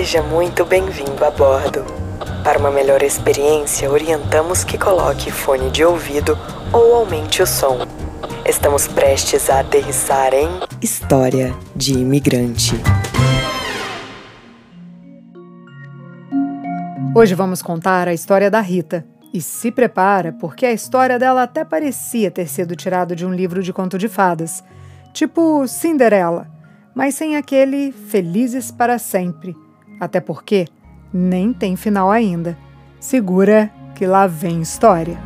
Seja muito bem-vindo a bordo. Para uma melhor experiência, orientamos que coloque fone de ouvido ou aumente o som. Estamos prestes a aterrissar em História de Imigrante. Hoje vamos contar a história da Rita. E se prepara, porque a história dela até parecia ter sido tirada de um livro de conto de fadas, tipo Cinderela, mas sem aquele felizes para sempre. Até porque nem tem final ainda. Segura que lá vem história.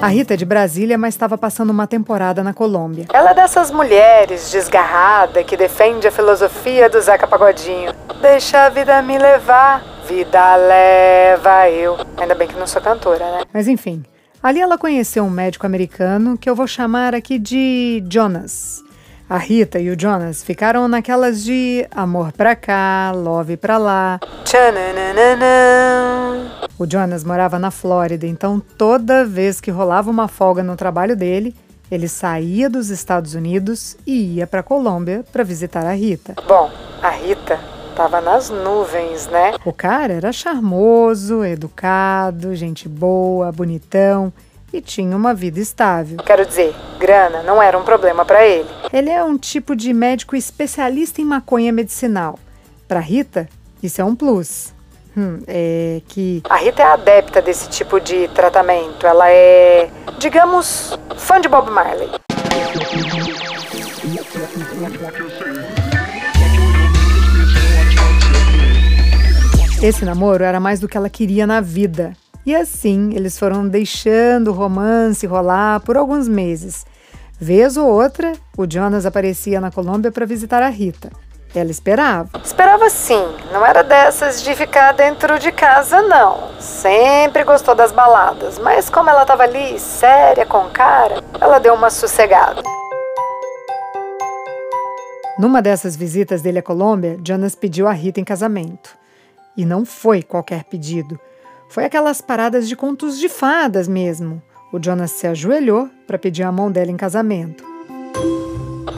A Rita é de Brasília, mas estava passando uma temporada na Colômbia. Ela é dessas mulheres desgarrada que defende a filosofia do Zeca Pagodinho. Deixa a vida me levar, vida leva eu. Ainda bem que não sou cantora, né? Mas enfim, ali ela conheceu um médico americano que eu vou chamar aqui de Jonas. A Rita e o Jonas ficaram naquelas de amor pra cá, love pra lá. Tchananana. O Jonas morava na Flórida, então toda vez que rolava uma folga no trabalho dele, ele saía dos Estados Unidos e ia para Colômbia para visitar a Rita. Bom, a Rita tava nas nuvens, né? O cara era charmoso, educado, gente boa, bonitão e tinha uma vida estável. Quero dizer, grana não era um problema para ele. Ele é um tipo de médico especialista em maconha medicinal. Para Rita, isso é um plus. Hum, é que A Rita é adepta desse tipo de tratamento. Ela é, digamos, fã de Bob Marley. Esse namoro era mais do que ela queria na vida. E assim, eles foram deixando o romance rolar por alguns meses. Vez ou outra, o Jonas aparecia na Colômbia para visitar a Rita. Ela esperava. Esperava sim, não era dessas de ficar dentro de casa, não. Sempre gostou das baladas, mas como ela estava ali, séria, com cara, ela deu uma sossegada. Numa dessas visitas dele à Colômbia, Jonas pediu a Rita em casamento. E não foi qualquer pedido. Foi aquelas paradas de contos de fadas mesmo. O Jonas se ajoelhou para pedir a mão dela em casamento.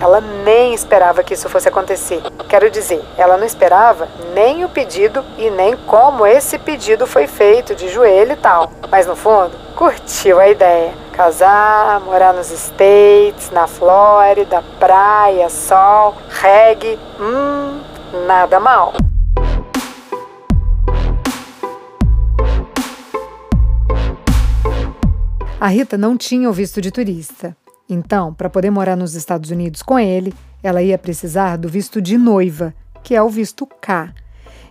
Ela nem esperava que isso fosse acontecer. Quero dizer, ela não esperava nem o pedido e nem como esse pedido foi feito, de joelho e tal. Mas no fundo, curtiu a ideia. Casar, morar nos States, na Flórida, praia, sol, reggae. Hum, nada mal. A Rita não tinha o visto de turista. Então, para poder morar nos Estados Unidos com ele, ela ia precisar do visto de noiva, que é o visto K.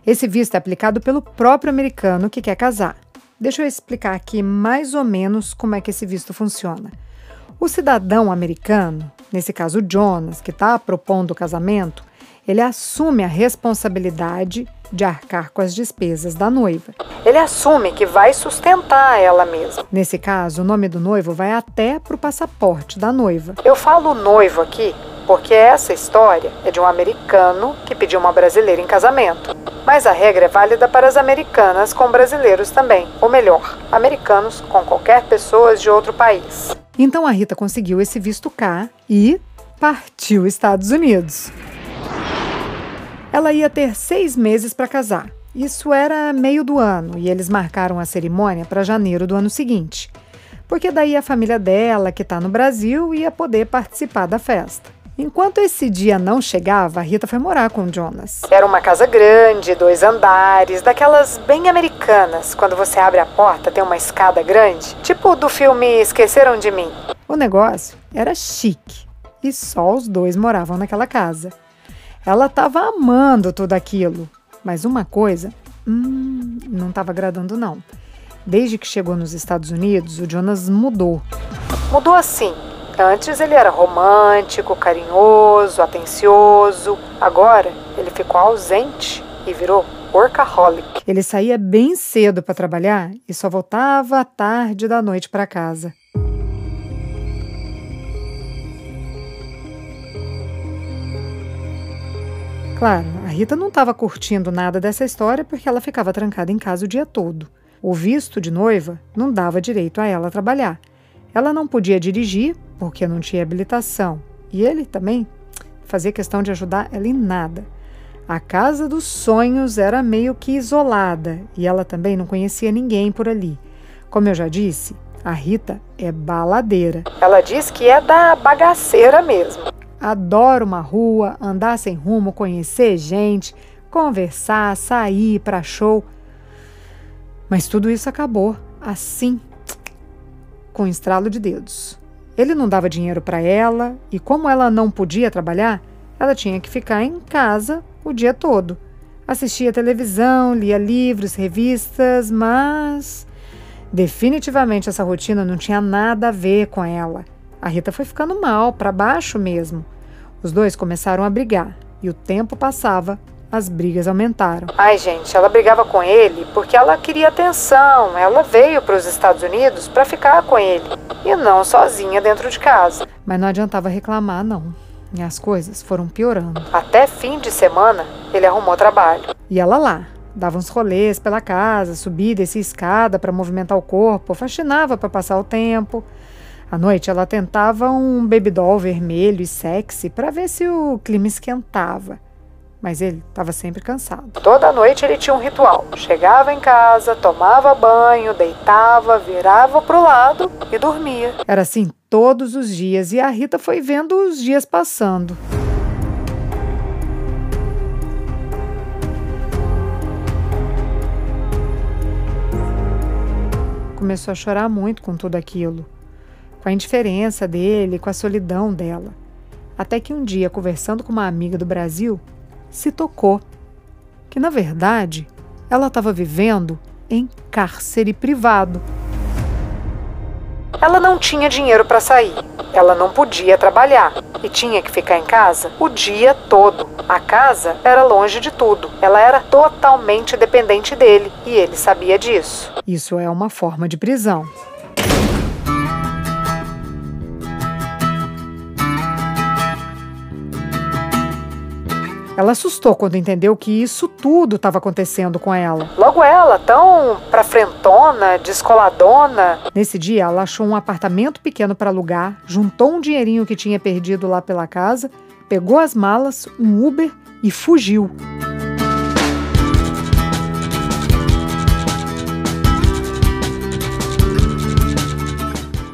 Esse visto é aplicado pelo próprio americano que quer casar. Deixa eu explicar aqui mais ou menos como é que esse visto funciona. O cidadão americano, nesse caso Jonas, que está propondo o casamento, ele assume a responsabilidade de arcar com as despesas da noiva. Ele assume que vai sustentar ela mesma. Nesse caso, o nome do noivo vai até para o passaporte da noiva. Eu falo noivo aqui porque essa história é de um americano que pediu uma brasileira em casamento. Mas a regra é válida para as americanas com brasileiros também, ou melhor, americanos com qualquer pessoa de outro país. Então a Rita conseguiu esse visto cá e partiu Estados Unidos. Ela ia ter seis meses para casar. Isso era meio do ano e eles marcaram a cerimônia para janeiro do ano seguinte, porque daí a família dela, que está no Brasil, ia poder participar da festa. Enquanto esse dia não chegava, a Rita foi morar com o Jonas. Era uma casa grande, dois andares, daquelas bem americanas. Quando você abre a porta, tem uma escada grande, tipo do filme Esqueceram de Mim. O negócio era chique e só os dois moravam naquela casa. Ela estava amando tudo aquilo, mas uma coisa hum, não estava agradando, não. Desde que chegou nos Estados Unidos, o Jonas mudou. Mudou assim. Antes ele era romântico, carinhoso, atencioso. Agora ele ficou ausente e virou workaholic. Ele saía bem cedo para trabalhar e só voltava à tarde da noite para casa. Claro, a Rita não estava curtindo nada dessa história porque ela ficava trancada em casa o dia todo. O visto de noiva não dava direito a ela trabalhar. Ela não podia dirigir porque não tinha habilitação. E ele também fazia questão de ajudar ela em nada. A casa dos sonhos era meio que isolada e ela também não conhecia ninguém por ali. Como eu já disse, a Rita é baladeira. Ela diz que é da bagaceira mesmo. Adora uma rua, andar sem rumo, conhecer gente, conversar, sair para show. Mas tudo isso acabou assim, com um estralo de dedos. Ele não dava dinheiro para ela e, como ela não podia trabalhar, ela tinha que ficar em casa o dia todo. Assistia televisão, lia livros, revistas, mas definitivamente essa rotina não tinha nada a ver com ela. A Rita foi ficando mal, para baixo mesmo. Os dois começaram a brigar e o tempo passava, as brigas aumentaram. Ai, gente, ela brigava com ele porque ela queria atenção. Ela veio para os Estados Unidos para ficar com ele e não sozinha dentro de casa. Mas não adiantava reclamar, não. E as coisas foram piorando. Até fim de semana, ele arrumou trabalho. E ela lá, dava uns rolês pela casa, subia e descia escada para movimentar o corpo, faxinava para passar o tempo. À noite ela tentava um doll vermelho e sexy para ver se o clima esquentava. Mas ele estava sempre cansado. Toda noite ele tinha um ritual. Chegava em casa, tomava banho, deitava, virava para o lado e dormia. Era assim todos os dias e a Rita foi vendo os dias passando. Começou a chorar muito com tudo aquilo com a indiferença dele, com a solidão dela. Até que um dia, conversando com uma amiga do Brasil, se tocou que, na verdade, ela estava vivendo em cárcere privado. Ela não tinha dinheiro para sair, ela não podia trabalhar e tinha que ficar em casa o dia todo. A casa era longe de tudo, ela era totalmente dependente dele e ele sabia disso. Isso é uma forma de prisão. Ela assustou quando entendeu que isso tudo estava acontecendo com ela. Logo ela, tão pra frentona, descoladona. Nesse dia, ela achou um apartamento pequeno para alugar, juntou um dinheirinho que tinha perdido lá pela casa, pegou as malas, um Uber e fugiu.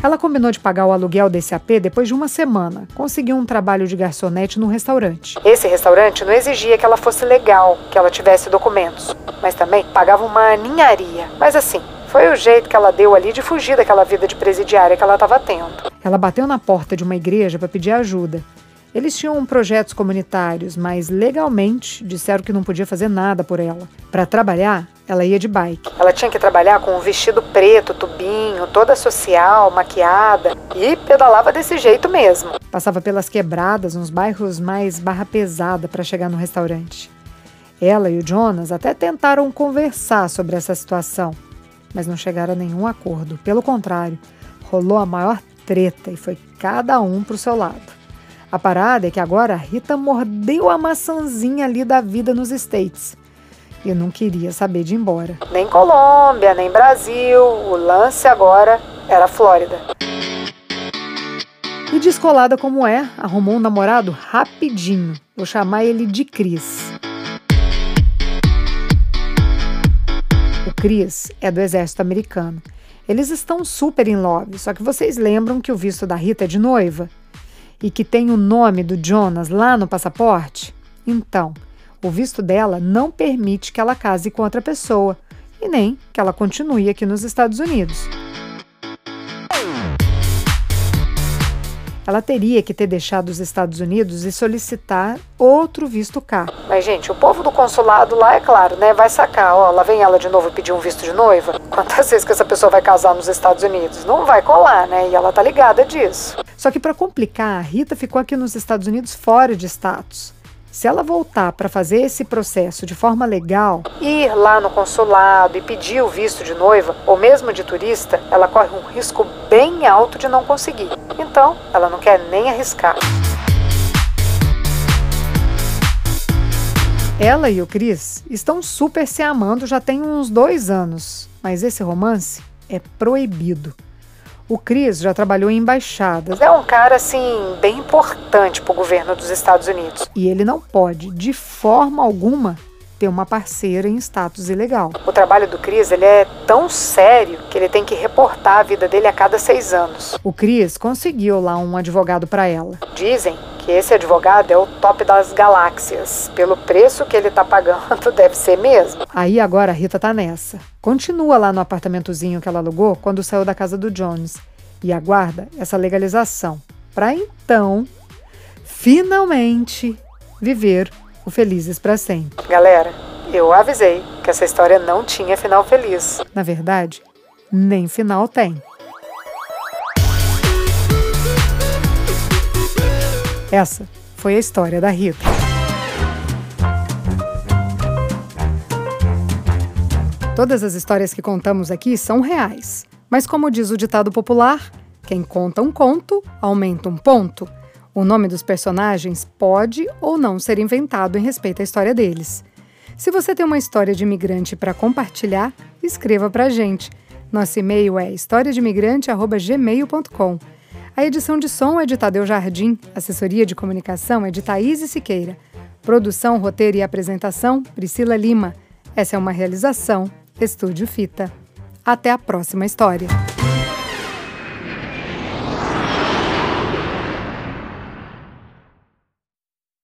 Ela combinou de pagar o aluguel desse AP depois de uma semana. Conseguiu um trabalho de garçonete num restaurante. Esse restaurante não exigia que ela fosse legal, que ela tivesse documentos, mas também pagava uma ninharia. Mas assim, foi o jeito que ela deu ali de fugir daquela vida de presidiária que ela estava tendo. Ela bateu na porta de uma igreja para pedir ajuda. Eles tinham projetos comunitários, mas legalmente disseram que não podia fazer nada por ela. Para trabalhar, ela ia de bike. Ela tinha que trabalhar com um vestido preto, tubinho, toda social, maquiada e pedalava desse jeito mesmo. Passava pelas quebradas, uns bairros mais barra pesada para chegar no restaurante. Ela e o Jonas até tentaram conversar sobre essa situação, mas não chegaram a nenhum acordo. Pelo contrário, rolou a maior treta e foi cada um para o seu lado. A parada é que agora a Rita mordeu a maçãzinha ali da vida nos States. E não queria saber de ir embora. Nem Colômbia, nem Brasil. O lance agora era Flórida. E descolada como é, arrumou um namorado rapidinho. Vou chamar ele de Cris. O Cris é do exército americano. Eles estão super em love, só que vocês lembram que o visto da Rita é de noiva? E que tem o nome do Jonas lá no passaporte? Então, o visto dela não permite que ela case com outra pessoa e nem que ela continue aqui nos Estados Unidos. Ela teria que ter deixado os Estados Unidos e solicitar outro visto cá. Mas, gente, o povo do consulado lá, é claro, né? Vai sacar, ó, lá vem ela de novo pedir um visto de noiva. Quantas vezes que essa pessoa vai casar nos Estados Unidos? Não vai colar, né? E ela tá ligada disso. Só que para complicar, a Rita ficou aqui nos Estados Unidos fora de status. Se ela voltar para fazer esse processo de forma legal, ir lá no consulado e pedir o visto de noiva ou mesmo de turista, ela corre um risco bem alto de não conseguir. Então, ela não quer nem arriscar. Ela e o Chris estão super se amando já tem uns dois anos, mas esse romance é proibido. O Cris já trabalhou em embaixadas. É um cara, assim, bem importante para o governo dos Estados Unidos. E ele não pode, de forma alguma, ter uma parceira em status ilegal. O trabalho do Cris ele é tão sério que ele tem que reportar a vida dele a cada seis anos. O Cris conseguiu lá um advogado para ela. Dizem que esse advogado é o top das galáxias. Pelo preço que ele tá pagando, deve ser mesmo. Aí agora a Rita tá nessa. Continua lá no apartamentozinho que ela alugou quando saiu da casa do Jones e aguarda essa legalização para então finalmente viver o Felizes para Sempre. Galera, eu avisei que essa história não tinha final feliz. Na verdade, nem final tem. Essa foi a história da Rita. Todas as histórias que contamos aqui são reais. Mas, como diz o ditado popular, quem conta um conto aumenta um ponto. O nome dos personagens pode ou não ser inventado em respeito à história deles. Se você tem uma história de imigrante para compartilhar, escreva para a gente. Nosso e-mail é historiademigrante.gmail.com. A edição de som é de Tadeu Jardim, assessoria de comunicação é de Thaís Siqueira. Produção, roteiro e apresentação, Priscila Lima. Essa é uma realização Estúdio Fita. Até a próxima história.